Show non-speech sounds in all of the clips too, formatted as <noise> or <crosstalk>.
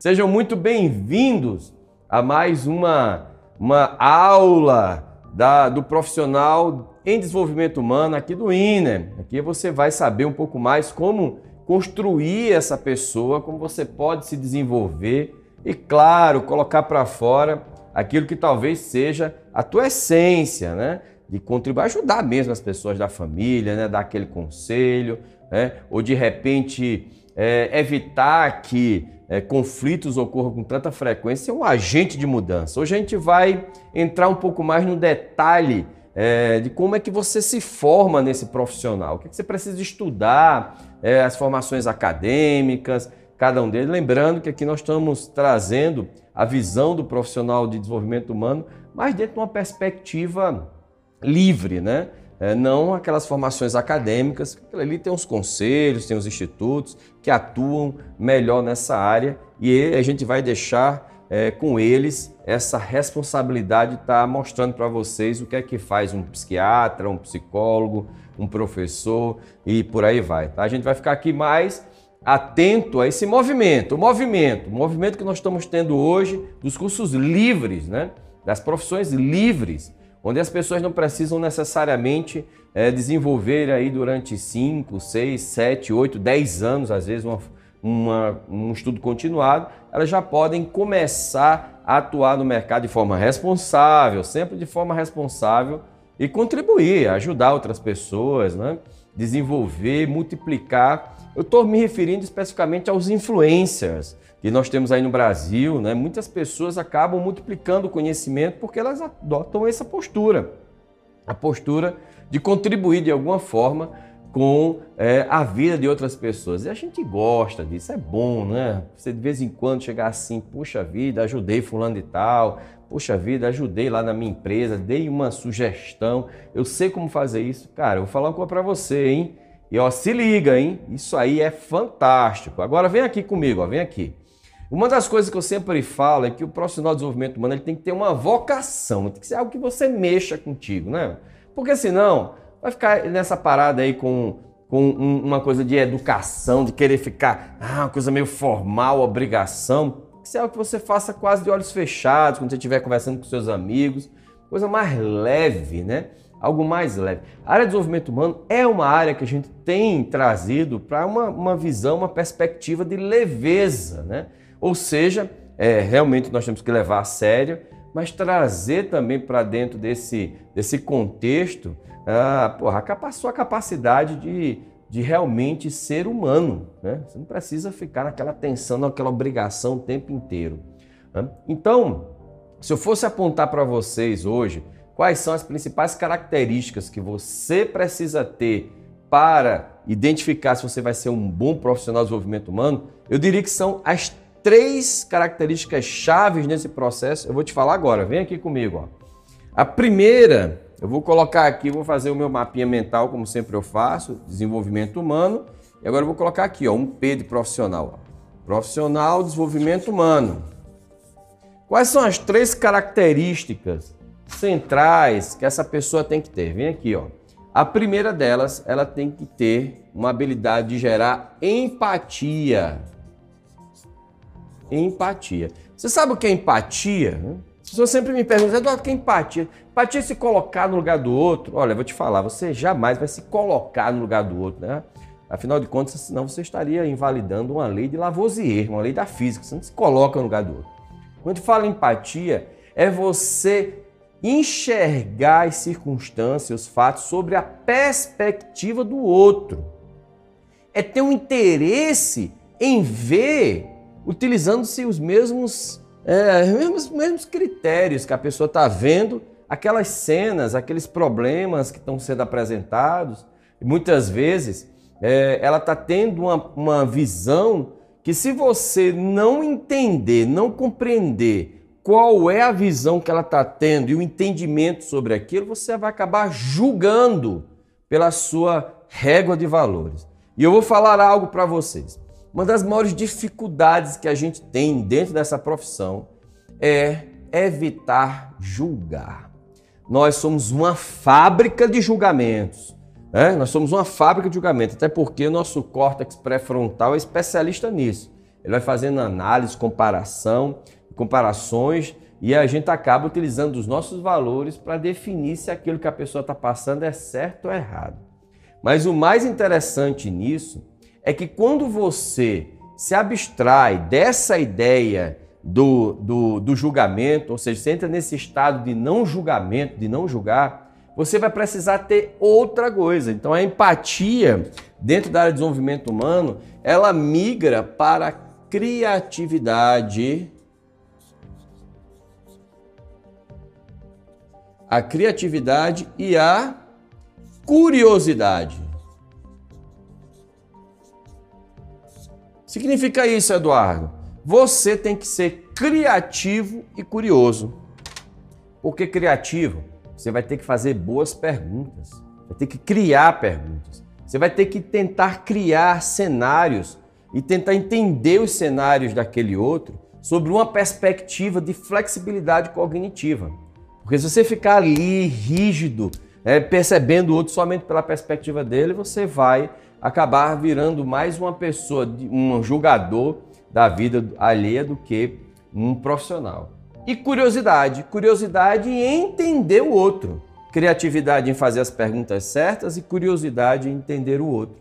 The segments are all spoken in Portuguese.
Sejam muito bem-vindos a mais uma, uma aula da, do profissional em desenvolvimento humano aqui do INE. Aqui você vai saber um pouco mais como construir essa pessoa, como você pode se desenvolver e, claro, colocar para fora aquilo que talvez seja a tua essência, né? De contribuir, ajudar mesmo as pessoas da família, né? Dar aquele conselho, né? Ou de repente é, evitar que é, conflitos ocorram com tanta frequência é um agente de mudança. Hoje a gente vai entrar um pouco mais no detalhe é, de como é que você se forma nesse profissional, o que, é que você precisa estudar, é, as formações acadêmicas, cada um deles. Lembrando que aqui nós estamos trazendo a visão do profissional de desenvolvimento humano, mas dentro de uma perspectiva livre, né? É, não aquelas formações acadêmicas, ali tem os conselhos, tem os institutos que atuam melhor nessa área e a gente vai deixar é, com eles essa responsabilidade de estar tá mostrando para vocês o que é que faz um psiquiatra, um psicólogo, um professor e por aí vai. Tá? A gente vai ficar aqui mais atento a esse movimento, o movimento, o movimento que nós estamos tendo hoje dos cursos livres, né? das profissões livres onde as pessoas não precisam necessariamente é, desenvolver aí durante 5, 6, 7, 8, 10 anos, às vezes uma, uma, um estudo continuado, elas já podem começar a atuar no mercado de forma responsável, sempre de forma responsável e contribuir, ajudar outras pessoas, né? desenvolver, multiplicar. Eu estou me referindo especificamente aos influencers, que nós temos aí no Brasil, né, muitas pessoas acabam multiplicando o conhecimento porque elas adotam essa postura, a postura de contribuir de alguma forma com é, a vida de outras pessoas. E a gente gosta disso, é bom, né? Você de vez em quando chegar assim, puxa vida, ajudei fulano e tal, puxa vida, ajudei lá na minha empresa, dei uma sugestão, eu sei como fazer isso. Cara, eu vou falar uma coisa para você, hein? E ó, se liga, hein? Isso aí é fantástico. Agora vem aqui comigo, ó, vem aqui. Uma das coisas que eu sempre falo é que o profissional de desenvolvimento humano ele tem que ter uma vocação, tem que ser algo que você mexa contigo, né? Porque senão vai ficar nessa parada aí com, com uma coisa de educação, de querer ficar, ah, uma coisa meio formal, obrigação. Que ser algo que você faça quase de olhos fechados, quando você estiver conversando com seus amigos, coisa mais leve, né? Algo mais leve. A área de desenvolvimento humano é uma área que a gente tem trazido para uma, uma visão, uma perspectiva de leveza, né? Ou seja, é, realmente nós temos que levar a sério, mas trazer também para dentro desse, desse contexto a, porra, a sua capacidade de, de realmente ser humano. Né? Você não precisa ficar naquela tensão, naquela obrigação o tempo inteiro. Né? Então, se eu fosse apontar para vocês hoje quais são as principais características que você precisa ter para identificar se você vai ser um bom profissional de desenvolvimento humano, eu diria que são as três características chaves nesse processo. Eu vou te falar agora, vem aqui comigo. Ó. A primeira, eu vou colocar aqui, vou fazer o meu mapinha mental, como sempre eu faço, desenvolvimento humano. E agora eu vou colocar aqui, ó, um P de profissional. Profissional, desenvolvimento humano. Quais são as três características centrais que essa pessoa tem que ter? Vem aqui, ó. A primeira delas, ela tem que ter uma habilidade de gerar empatia empatia. Você sabe o que é empatia? As pessoas sempre me perguntam, Eduardo, que empatia? Empatia é se colocar no lugar do outro. Olha, eu vou te falar, você jamais vai se colocar no lugar do outro, né? Afinal de contas, senão você estaria invalidando uma lei de Lavoisier, uma lei da física. Você não se coloca no lugar do outro. Quando fala empatia, é você enxergar as circunstâncias, os fatos sobre a perspectiva do outro. É ter um interesse em ver utilizando-se os mesmos, é, mesmos, mesmos critérios que a pessoa está vendo, aquelas cenas, aqueles problemas que estão sendo apresentados. Muitas vezes é, ela está tendo uma, uma visão que, se você não entender, não compreender qual é a visão que ela está tendo e o entendimento sobre aquilo, você vai acabar julgando pela sua régua de valores. E eu vou falar algo para vocês. Uma das maiores dificuldades que a gente tem dentro dessa profissão é evitar julgar. Nós somos uma fábrica de julgamentos. Né? Nós somos uma fábrica de julgamento, até porque o nosso córtex pré-frontal é especialista nisso. Ele vai fazendo análise, comparação, comparações e a gente acaba utilizando os nossos valores para definir se aquilo que a pessoa está passando é certo ou errado. Mas o mais interessante nisso é que quando você se abstrai dessa ideia do, do, do julgamento, ou seja, você entra nesse estado de não julgamento, de não julgar, você vai precisar ter outra coisa. Então a empatia dentro da área de desenvolvimento humano, ela migra para a criatividade a criatividade e a curiosidade. Significa isso, Eduardo? Você tem que ser criativo e curioso. Porque criativo, você vai ter que fazer boas perguntas, vai ter que criar perguntas. Você vai ter que tentar criar cenários e tentar entender os cenários daquele outro sobre uma perspectiva de flexibilidade cognitiva. Porque se você ficar ali rígido, é, percebendo o outro somente pela perspectiva dele, você vai acabar virando mais uma pessoa, um julgador da vida alheia do que um profissional. E curiosidade, curiosidade em entender o outro. Criatividade em fazer as perguntas certas e curiosidade em entender o outro.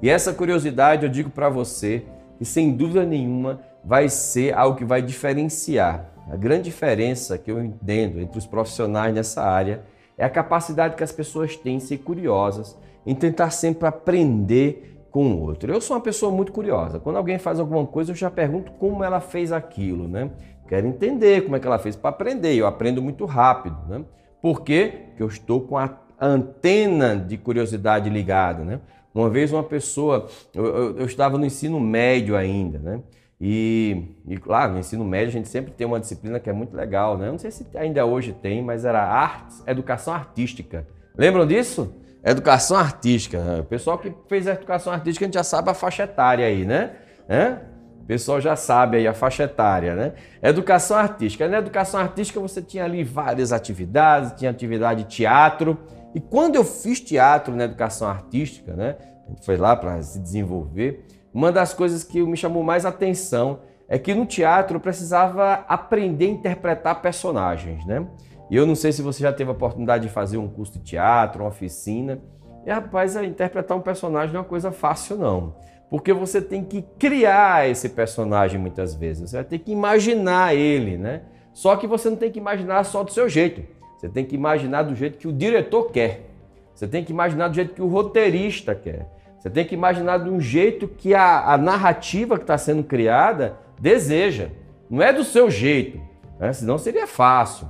E essa curiosidade, eu digo para você, que sem dúvida nenhuma vai ser algo que vai diferenciar a grande diferença que eu entendo entre os profissionais nessa área é a capacidade que as pessoas têm de ser curiosas, em tentar sempre aprender com o outro. Eu sou uma pessoa muito curiosa. Quando alguém faz alguma coisa, eu já pergunto como ela fez aquilo, né? Quero entender como é que ela fez para aprender. Eu aprendo muito rápido, né? Por quê? Porque eu estou com a antena de curiosidade ligada, né? Uma vez uma pessoa, eu, eu, eu estava no ensino médio ainda, né? E, e, claro, no ensino médio a gente sempre tem uma disciplina que é muito legal, né? Eu não sei se ainda hoje tem, mas era artes, educação artística. Lembram disso? Educação artística. Né? O pessoal que fez a educação artística a gente já sabe a faixa etária aí, né? É? O pessoal já sabe aí a faixa etária, né? Educação artística. Na educação artística você tinha ali várias atividades, tinha atividade de teatro. E quando eu fiz teatro na educação artística, né? A gente foi lá para se desenvolver. Uma das coisas que me chamou mais atenção é que no teatro eu precisava aprender a interpretar personagens, né? E eu não sei se você já teve a oportunidade de fazer um curso de teatro, uma oficina. E rapaz, interpretar um personagem não é uma coisa fácil, não. Porque você tem que criar esse personagem muitas vezes. Você vai ter que imaginar ele, né? Só que você não tem que imaginar só do seu jeito. Você tem que imaginar do jeito que o diretor quer. Você tem que imaginar do jeito que o roteirista quer. Você tem que imaginar de um jeito que a, a narrativa que está sendo criada deseja. Não é do seu jeito, né? senão seria fácil.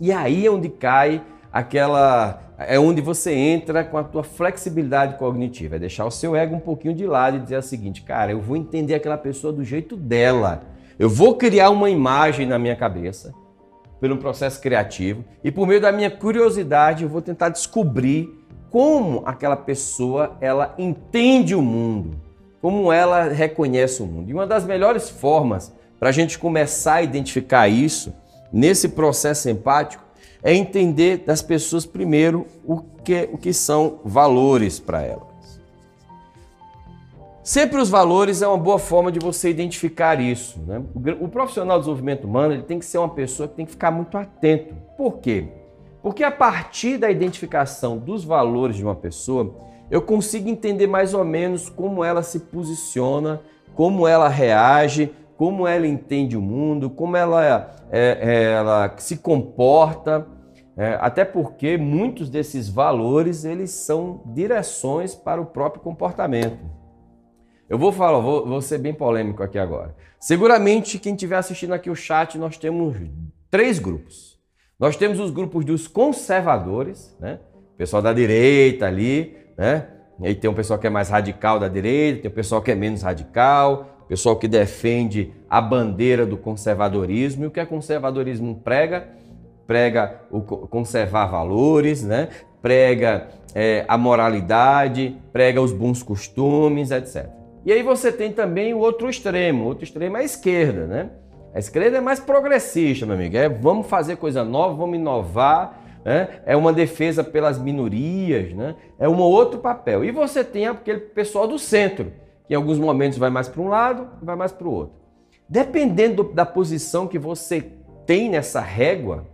E aí é onde cai aquela. É onde você entra com a tua flexibilidade cognitiva. É deixar o seu ego um pouquinho de lado e dizer o seguinte, cara, eu vou entender aquela pessoa do jeito dela. Eu vou criar uma imagem na minha cabeça pelo processo criativo e por meio da minha curiosidade eu vou tentar descobrir como aquela pessoa ela entende o mundo, como ela reconhece o mundo. E uma das melhores formas para a gente começar a identificar isso nesse processo empático é entender das pessoas primeiro o que, o que são valores para elas. Sempre os valores é uma boa forma de você identificar isso. Né? O profissional de desenvolvimento humano ele tem que ser uma pessoa que tem que ficar muito atento. Por quê? Porque a partir da identificação dos valores de uma pessoa, eu consigo entender mais ou menos como ela se posiciona, como ela reage, como ela entende o mundo, como ela, é, é, ela se comporta. É, até porque muitos desses valores eles são direções para o próprio comportamento. Eu vou falar, vou, vou ser bem polêmico aqui agora. Seguramente quem estiver assistindo aqui o chat, nós temos três grupos. Nós temos os grupos dos conservadores, né? Pessoal da direita ali, né? E aí tem um pessoal que é mais radical da direita, tem um pessoal que é menos radical, pessoal que defende a bandeira do conservadorismo. E o que é conservadorismo prega? Prega o conservar valores, né? prega é, a moralidade, prega os bons costumes, etc. E aí você tem também o outro extremo, o outro extremo é a esquerda, né? A esquerda é mais progressista, meu amigo. É vamos fazer coisa nova, vamos inovar. Né? É uma defesa pelas minorias, né? é um outro papel. E você tem aquele pessoal do centro, que em alguns momentos vai mais para um lado e vai mais para o outro. Dependendo da posição que você tem nessa régua,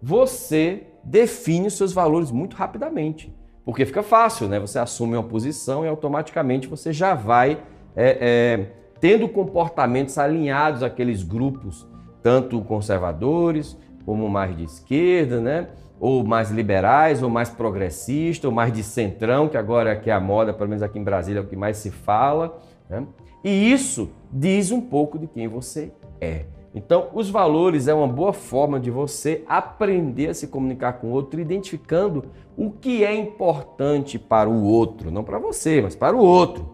você define os seus valores muito rapidamente. Porque fica fácil, né? Você assume uma posição e automaticamente você já vai é, é, tendo comportamentos alinhados àqueles grupos, tanto conservadores como mais de esquerda, né? Ou mais liberais, ou mais progressistas, ou mais de centrão, que agora é que é a moda, pelo menos aqui em Brasília é o que mais se fala. Né? E isso diz um pouco de quem você é. Então, os valores é uma boa forma de você aprender a se comunicar com o outro, identificando o que é importante para o outro, não para você, mas para o outro.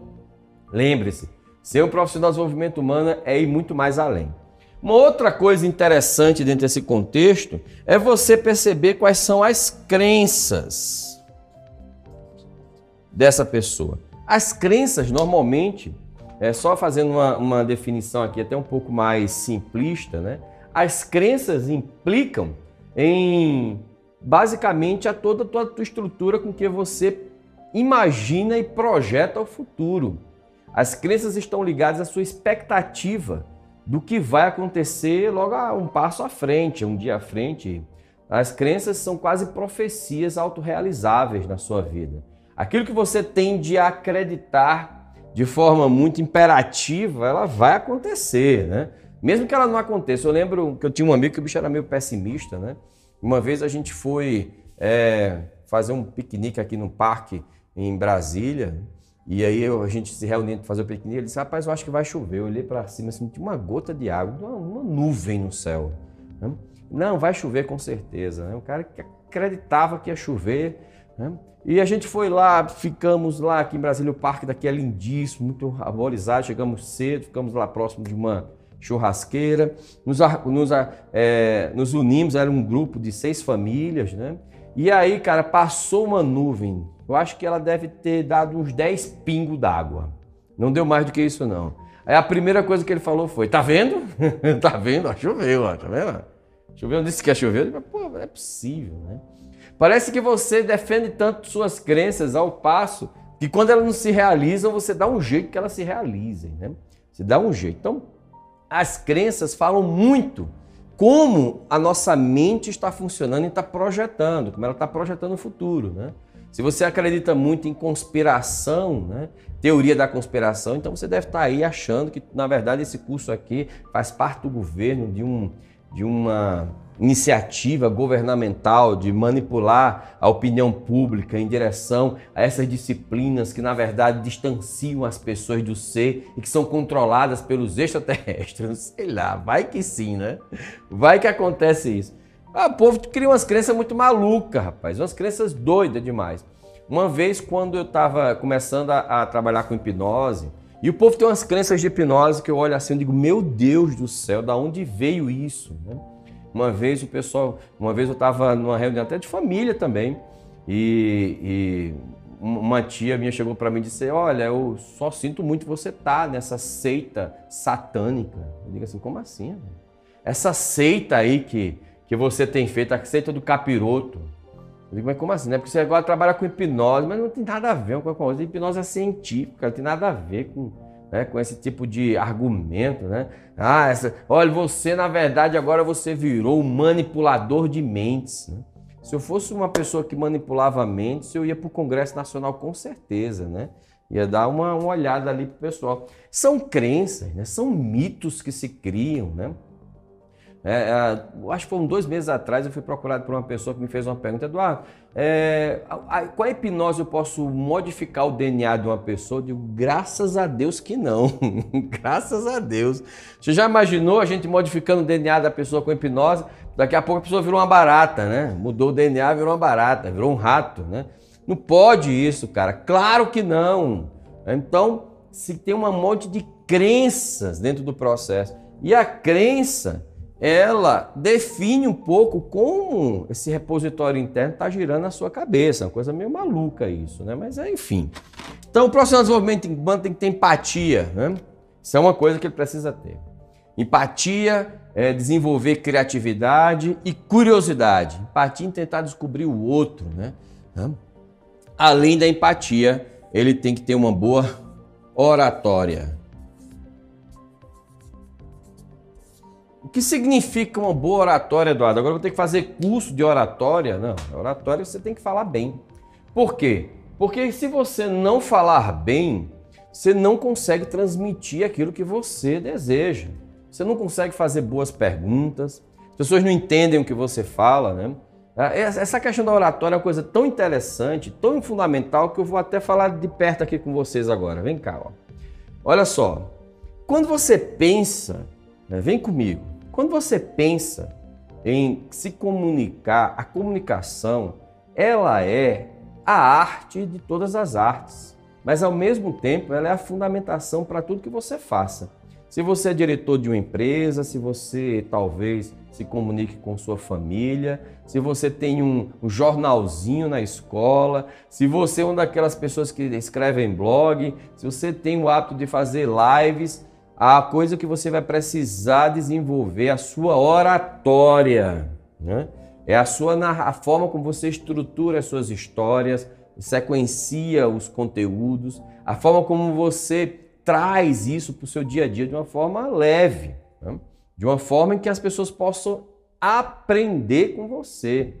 Lembre-se, ser um profissional de desenvolvimento humano é ir muito mais além. Uma outra coisa interessante dentro desse contexto é você perceber quais são as crenças dessa pessoa. As crenças, normalmente, é, só fazendo uma, uma definição aqui até um pouco mais simplista, né? As crenças implicam em basicamente a toda a tua, tua estrutura com que você imagina e projeta o futuro. As crenças estão ligadas à sua expectativa do que vai acontecer logo a um passo à frente, um dia à frente. As crenças são quase profecias autorrealizáveis na sua vida. Aquilo que você tende a acreditar de forma muito imperativa, ela vai acontecer, né? Mesmo que ela não aconteça. Eu lembro que eu tinha um amigo que o bicho era meio pessimista, né? Uma vez a gente foi é, fazer um piquenique aqui no parque em Brasília, e aí eu, a gente se reunindo para fazer o piquenique, ele disse, rapaz, eu acho que vai chover. Eu olhei para cima, assim, tinha uma gota de água, uma, uma nuvem no céu. Né? Não, vai chover com certeza. Né? O cara que acreditava que ia chover, né? E a gente foi lá, ficamos lá aqui em Brasília, o parque daqui é lindíssimo, muito arborizado, chegamos cedo, ficamos lá próximo de uma churrasqueira, nos, nos, é, nos unimos, era um grupo de seis famílias, né? E aí, cara, passou uma nuvem, eu acho que ela deve ter dado uns 10 pingos d'água, não deu mais do que isso não. Aí a primeira coisa que ele falou foi, tá vendo? <laughs> tá vendo? Choveu, ó, tá vendo? Choveu, disse que ia chover, falei, pô, não é possível, né? Parece que você defende tanto suas crenças ao passo que quando elas não se realizam, você dá um jeito que elas se realizem, né? Você dá um jeito. Então, as crenças falam muito como a nossa mente está funcionando e está projetando, como ela está projetando o futuro, né? Se você acredita muito em conspiração, né? teoria da conspiração, então você deve estar aí achando que, na verdade, esse curso aqui faz parte do governo de, um, de uma iniciativa governamental de manipular a opinião pública em direção a essas disciplinas que, na verdade, distanciam as pessoas do ser e que são controladas pelos extraterrestres. <laughs> Sei lá, vai que sim, né? Vai que acontece isso. Ah, o povo cria umas crenças muito malucas, rapaz, umas crenças doidas demais. Uma vez, quando eu estava começando a, a trabalhar com hipnose, e o povo tem umas crenças de hipnose que eu olho assim e digo, meu Deus do céu, da onde veio isso? Né? Uma vez o pessoal, uma vez eu estava numa reunião até de família também, e, e uma tia minha chegou para mim e disse: Olha, eu só sinto muito você tá nessa seita satânica. Eu digo assim: Como assim? Essa seita aí que, que você tem feito, a seita do capiroto. Eu digo, mas como assim? Né? Porque você agora trabalha com hipnose, mas não tem nada a ver com a coisa. Hipnose é científica, não tem nada a ver com né, com esse tipo de argumento, né? Ah, essa, olha, você na verdade agora você virou um manipulador de mentes. Né? Se eu fosse uma pessoa que manipulava mentes, eu ia para o Congresso Nacional com certeza, né? Ia dar uma, uma olhada ali para o pessoal. São crenças, né? são mitos que se criam, né? É, é, acho que foram dois meses atrás, eu fui procurado por uma pessoa que me fez uma pergunta, Eduardo, é, a, com a hipnose eu posso modificar o DNA de uma pessoa? Eu digo, graças a Deus que não, <laughs> graças a Deus. Você já imaginou a gente modificando o DNA da pessoa com hipnose? Daqui a pouco a pessoa virou uma barata, né? Mudou o DNA, virou uma barata, virou um rato, né? Não pode isso, cara. Claro que não. Então, se tem um monte de crenças dentro do processo. E a crença ela define um pouco como esse repositório interno está girando na sua cabeça. Uma coisa meio maluca isso, né? Mas é, enfim. Então, o profissional de desenvolvimento humano tem que ter empatia. Né? Isso é uma coisa que ele precisa ter. Empatia é desenvolver criatividade e curiosidade. Empatia em tentar descobrir o outro. Né? Além da empatia, ele tem que ter uma boa oratória. Que significa uma boa oratória, Eduardo? Agora eu vou ter que fazer curso de oratória? Não, oratória você tem que falar bem. Por quê? Porque se você não falar bem, você não consegue transmitir aquilo que você deseja. Você não consegue fazer boas perguntas, as pessoas não entendem o que você fala, né? É, essa questão da oratória é uma coisa tão interessante, tão fundamental, que eu vou até falar de perto aqui com vocês agora. Vem cá, ó. Olha só. Quando você pensa, né, vem comigo, quando você pensa em se comunicar, a comunicação, ela é a arte de todas as artes, mas ao mesmo tempo ela é a fundamentação para tudo que você faça. Se você é diretor de uma empresa, se você talvez se comunique com sua família, se você tem um, um, jornalzinho na escola, se você é uma daquelas pessoas que escrevem blog, se você tem o hábito de fazer lives, a coisa que você vai precisar desenvolver a sua oratória, né? É a sua a forma como você estrutura as suas histórias, sequencia os conteúdos, a forma como você traz isso para o seu dia a dia de uma forma leve, né? de uma forma em que as pessoas possam aprender com você.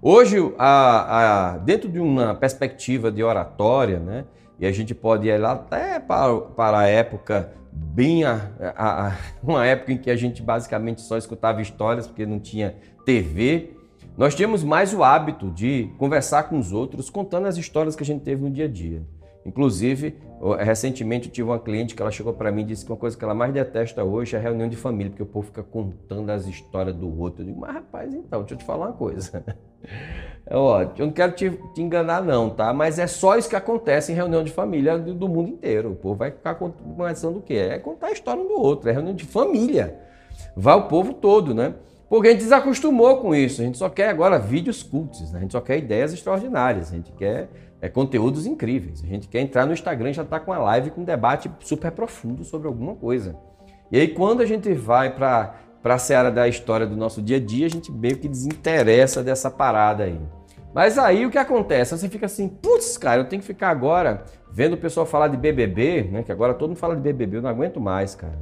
Hoje, a, a, dentro de uma perspectiva de oratória, né, e a gente pode ir lá até para, para a época bem a, a, a, <laughs> uma época em que a gente basicamente só escutava histórias porque não tinha TV. Nós tínhamos mais o hábito de conversar com os outros, contando as histórias que a gente teve no dia a dia. Inclusive, recentemente eu tive uma cliente que ela chegou para mim e disse que uma coisa que ela mais detesta hoje é a reunião de família, porque o povo fica contando as histórias do outro. Eu digo, mas rapaz, então, deixa eu te falar uma coisa. <laughs> É, ó, eu não quero te, te, enganar, não, tá? Mas é só isso que acontece em reunião de família do, do mundo inteiro. O povo vai ficar conversando o quê? É contar a história um do outro, é reunião de família. Vai o povo todo, né? Porque a gente desacostumou com isso. A gente só quer agora vídeos cultos, né? a gente só quer ideias extraordinárias, a gente quer é, conteúdos incríveis. A gente quer entrar no Instagram já está com a live com um debate super profundo sobre alguma coisa. E aí, quando a gente vai para a seara da história do nosso dia a dia, a gente meio que desinteressa dessa parada aí. Mas aí o que acontece? Você fica assim, putz, cara, eu tenho que ficar agora vendo o pessoal falar de BBB, né? Que agora todo mundo fala de BBB, eu não aguento mais, cara.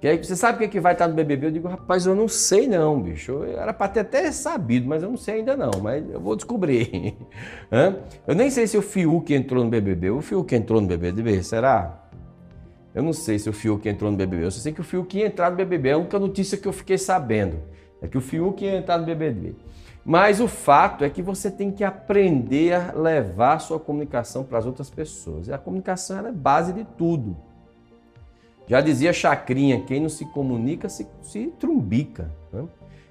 Que aí, você sabe o que, vai estar no BBB? Eu digo, rapaz, eu não sei não, bicho. Eu era para ter até sabido, mas eu não sei ainda não. Mas eu vou descobrir. <laughs> eu nem sei se o Fiuk entrou no BBB. O Fiuk entrou no BBB, será? Eu não sei se o Fiuk entrou no BBB. Eu só sei que o Fiuk ia entrar no BBB. É a única notícia que eu fiquei sabendo. É que o Fiuk ia entrar no BBB. Mas o fato é que você tem que aprender a levar a sua comunicação para as outras pessoas. E a comunicação é base de tudo. Já dizia Chacrinha, quem não se comunica se, se trumbica. Né?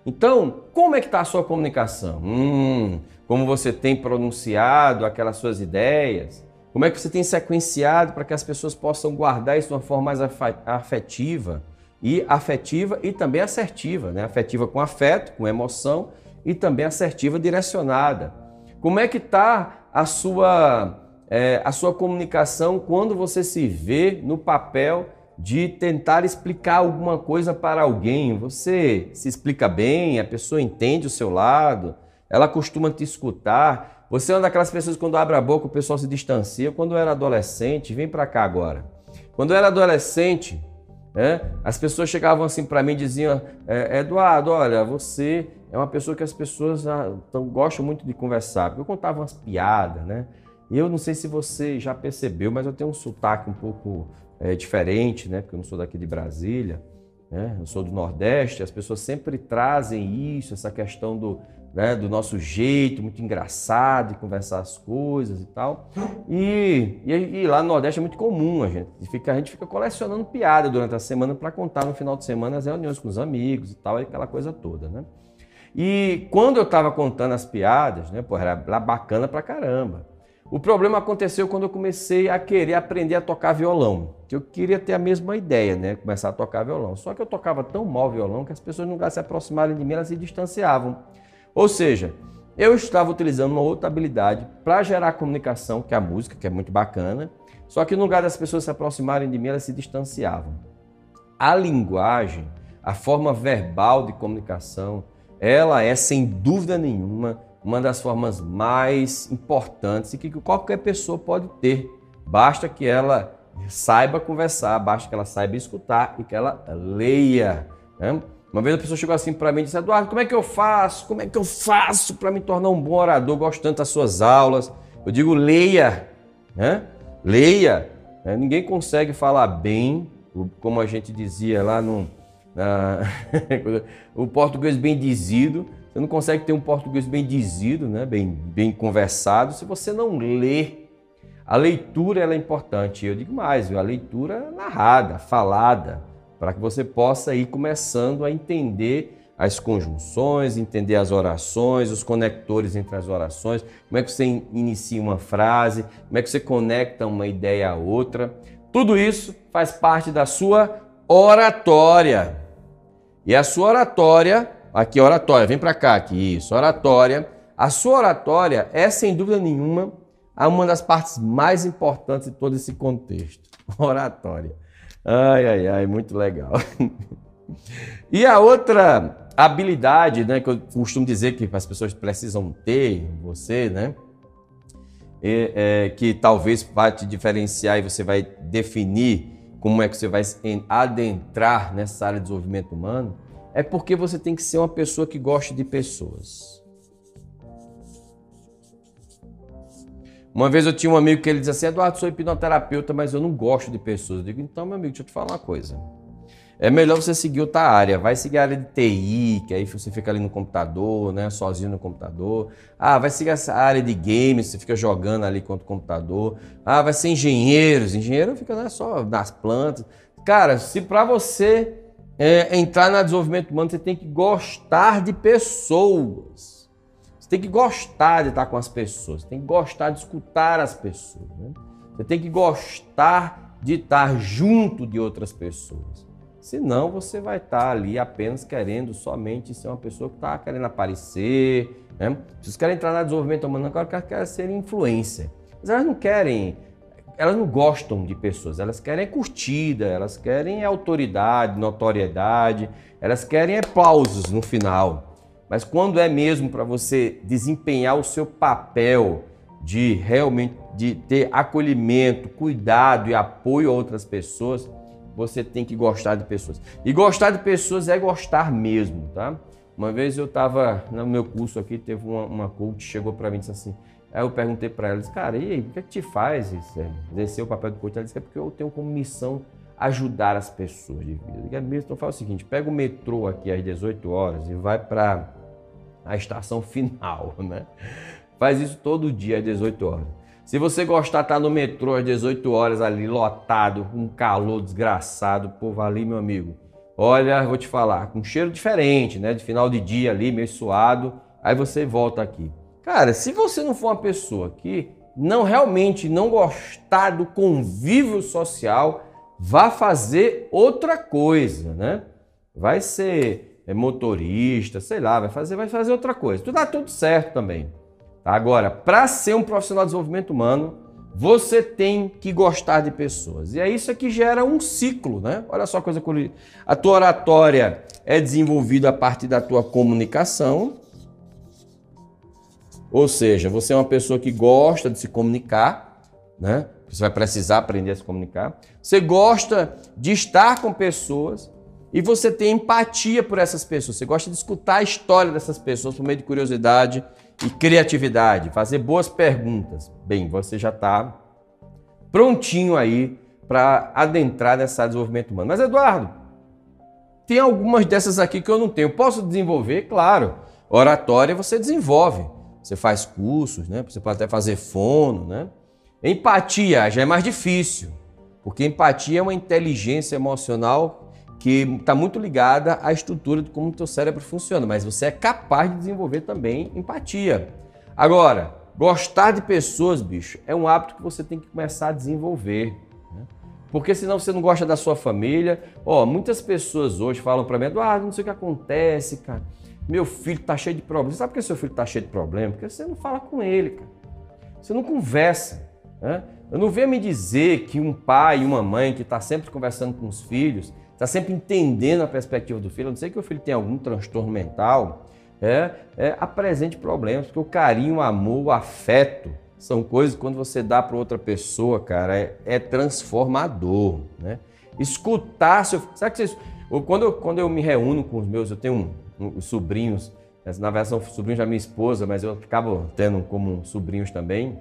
Então, como é que está a sua comunicação? Hum, como você tem pronunciado aquelas suas ideias? Como é que você tem sequenciado para que as pessoas possam guardar isso de uma forma mais afetiva e afetiva e também assertiva, né? Afetiva com afeto, com emoção e também assertiva direcionada. Como é que está a sua, é, a sua comunicação quando você se vê no papel de tentar explicar alguma coisa para alguém? Você se explica bem, a pessoa entende o seu lado, ela costuma te escutar. Você é uma daquelas pessoas que quando abre a boca o pessoal se distancia. Quando eu era adolescente, vem para cá agora. Quando eu era adolescente, né, as pessoas chegavam assim para mim e diziam: é, Eduardo, olha, você é uma pessoa que as pessoas ah, gostam muito de conversar. Eu contava umas piadas, né? Eu não sei se você já percebeu, mas eu tenho um sotaque um pouco é, diferente, né? Porque eu não sou daqui de Brasília, né? Eu sou do Nordeste. As pessoas sempre trazem isso, essa questão do, né, do nosso jeito muito engraçado de conversar as coisas e tal. E, e, e, lá no Nordeste é muito comum a gente. Fica, a gente fica colecionando piada durante a semana para contar no final de semana as reuniões com os amigos e tal, aquela coisa toda, né? E quando eu estava contando as piadas, né, pô, era bacana pra caramba. O problema aconteceu quando eu comecei a querer aprender a tocar violão. Eu queria ter a mesma ideia, né? Começar a tocar violão. Só que eu tocava tão mal violão que as pessoas não se aproximarem de mim, elas se distanciavam. Ou seja, eu estava utilizando uma outra habilidade para gerar comunicação, que é a música, que é muito bacana. Só que no lugar das pessoas se aproximarem de mim, elas se distanciavam. A linguagem, a forma verbal de comunicação, ela é sem dúvida nenhuma uma das formas mais importantes e que qualquer pessoa pode ter. Basta que ela saiba conversar, basta que ela saiba escutar e que ela leia. Né? Uma vez a pessoa chegou assim para mim e disse: Eduardo, como é que eu faço? Como é que eu faço para me tornar um bom orador? Gosto tanto das suas aulas. Eu digo: leia, né? leia. Né? Ninguém consegue falar bem, como a gente dizia lá no. Na... <laughs> o português bem dizido. Você não consegue ter um português bem dizido, né? bem, bem conversado, se você não lê. A leitura é importante. Eu digo mais, a leitura narrada, falada para que você possa ir começando a entender as conjunções, entender as orações, os conectores entre as orações, como é que você inicia uma frase, como é que você conecta uma ideia a outra. Tudo isso faz parte da sua oratória. E a sua oratória, aqui oratória, vem para cá, aqui, isso, oratória. A sua oratória é, sem dúvida nenhuma, uma das partes mais importantes de todo esse contexto. <laughs> Oratória. Ai, ai, ai, muito legal. <laughs> e a outra habilidade, né, que eu costumo dizer que as pessoas precisam ter, você, né, é, é, que talvez vai te diferenciar e você vai definir como é que você vai adentrar nessa área de desenvolvimento humano, é porque você tem que ser uma pessoa que goste de pessoas. Uma vez eu tinha um amigo que ele dizia assim: Eduardo, sou hipnoterapeuta, mas eu não gosto de pessoas. Eu digo: então, meu amigo, deixa eu te falar uma coisa. É melhor você seguir outra área. Vai seguir a área de TI, que aí você fica ali no computador, né? Sozinho no computador. Ah, vai seguir essa área de games, você fica jogando ali contra o computador. Ah, vai ser engenheiros. Engenheiro fica né, só nas plantas. Cara, se para você é, entrar no desenvolvimento humano, você tem que gostar de pessoas. Você tem que gostar de estar com as pessoas, você tem que gostar de escutar as pessoas. Né? Você tem que gostar de estar junto de outras pessoas. Senão você vai estar ali apenas querendo somente ser uma pessoa que está querendo aparecer. Né? Vocês querem entrar no desenvolvimento humano agora, querem ser influência. Mas elas não querem, elas não gostam de pessoas, elas querem curtida, elas querem autoridade, notoriedade, elas querem aplausos no final. Mas quando é mesmo para você desempenhar o seu papel de realmente de ter acolhimento, cuidado e apoio a outras pessoas, você tem que gostar de pessoas. E gostar de pessoas é gostar mesmo, tá? Uma vez eu estava no meu curso aqui, teve uma, uma coach chegou para mim e disse assim, aí eu perguntei para ela, cara, e aí, o que é que te faz exercer o papel do coach? Ela disse, é porque eu tenho como missão ajudar as pessoas de vida. Então faz o seguinte, pega o metrô aqui às 18 horas e vai para a estação final, <laughs> né? Faz isso todo dia às 18 horas. Se você gostar estar no metrô às 18 horas ali lotado, com um calor desgraçado, povo ali, meu amigo. Olha, vou te falar, com um cheiro diferente, né? De final de dia ali, meio suado. Aí você volta aqui. Cara, se você não for uma pessoa que não realmente não gostar do convívio social, vá fazer outra coisa, né? Vai ser é motorista, sei lá, vai fazer, vai fazer outra coisa. Tudo dá tudo certo também. Tá? Agora, para ser um profissional de desenvolvimento humano, você tem que gostar de pessoas. E é isso que gera um ciclo, né? Olha só a coisa curiosa. A tua oratória é desenvolvida a partir da tua comunicação. Ou seja, você é uma pessoa que gosta de se comunicar, né? Você vai precisar aprender a se comunicar. Você gosta de estar com pessoas e você tem empatia por essas pessoas. Você gosta de escutar a história dessas pessoas por meio de curiosidade e criatividade, fazer boas perguntas. Bem, você já está prontinho aí para adentrar nessa desenvolvimento humano. Mas Eduardo, tem algumas dessas aqui que eu não tenho. Posso desenvolver? Claro. Oratória você desenvolve. Você faz cursos, né? Você pode até fazer fono, né? Empatia já é mais difícil, porque empatia é uma inteligência emocional que está muito ligada à estrutura de como o teu cérebro funciona, mas você é capaz de desenvolver também empatia. Agora, gostar de pessoas, bicho, é um hábito que você tem que começar a desenvolver. Né? Porque senão você não gosta da sua família. Ó, muitas pessoas hoje falam para mim, Eduardo, não sei o que acontece, cara. Meu filho está cheio de problemas. Sabe por que seu filho está cheio de problemas? Porque você não fala com ele, cara. Você não conversa. Né? Eu não venho me dizer que um pai e uma mãe que está sempre conversando com os filhos, está sempre entendendo a perspectiva do filho, a não sei que o filho tem algum transtorno mental, é, é apresente problemas, porque o carinho, o amor, o afeto são coisas que quando você dá para outra pessoa, cara, é, é transformador, né? Escutar seu. Sabe que vocês. Quando eu, quando eu me reúno com os meus, eu tenho um, um, sobrinhos, na verdade são sobrinhos da minha esposa, mas eu acabo tendo como sobrinhos também.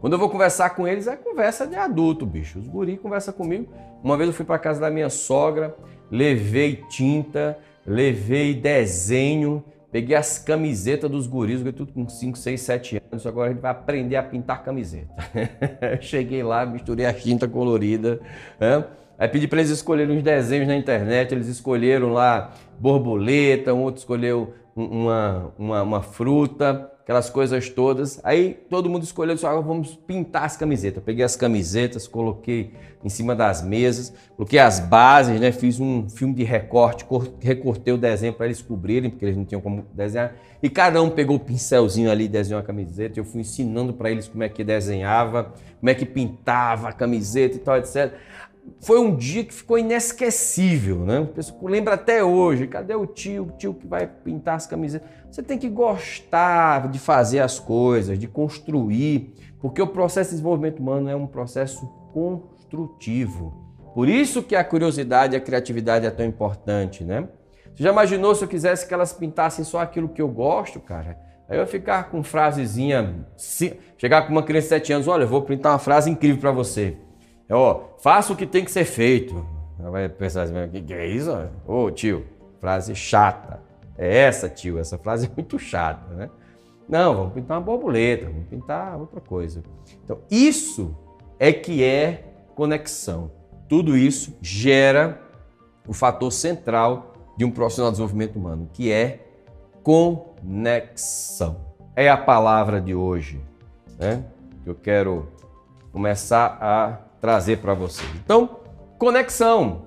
Quando eu vou conversar com eles, é conversa de adulto, bicho. Os guri conversam comigo. Uma vez eu fui para casa da minha sogra, levei tinta, levei desenho, peguei as camisetas dos guris, tudo com 5, 6, 7 anos. Agora a gente vai aprender a pintar camiseta. <laughs> Cheguei lá, misturei a tinta colorida. Né? Aí pedi para eles escolherem uns desenhos na internet. Eles escolheram lá borboleta, um outro escolheu uma, uma, uma fruta aquelas coisas todas. Aí todo mundo escolheu, disse, ah, vamos pintar as camisetas. Eu peguei as camisetas, coloquei em cima das mesas, coloquei as bases, né? Fiz um filme de recorte, recortei o desenho para eles cobrirem, porque eles não tinham como desenhar. E cada um pegou o pincelzinho ali, desenhou a camiseta. Eu fui ensinando para eles como é que desenhava, como é que pintava a camiseta e tal, etc foi um dia que ficou inesquecível, né? O pessoal lembra até hoje. Cadê o tio? O tio que vai pintar as camisetas. Você tem que gostar de fazer as coisas, de construir, porque o processo de desenvolvimento humano é um processo construtivo. Por isso que a curiosidade e a criatividade é tão importante, né? Você já imaginou se eu quisesse que elas pintassem só aquilo que eu gosto, cara? Aí eu ficar com frasezinha, chegar com uma criança de 7 anos, olha, eu vou pintar uma frase incrível para você. É, ó, faça o que tem que ser feito. Ela vai pensar assim, o que, é isso? Ô tio, frase chata. É essa, tio, essa frase é muito chata, né? Não, vamos pintar uma borboleta, vamos pintar outra coisa. Então, isso é que é conexão. Tudo isso gera o fator central de um profissional de desenvolvimento humano, que é conexão. É a palavra de hoje, né? Eu quero começar a trazer para você. Então, conexão.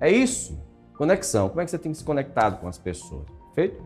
É isso. Conexão. Como é que você tem se conectado com as pessoas? Feito?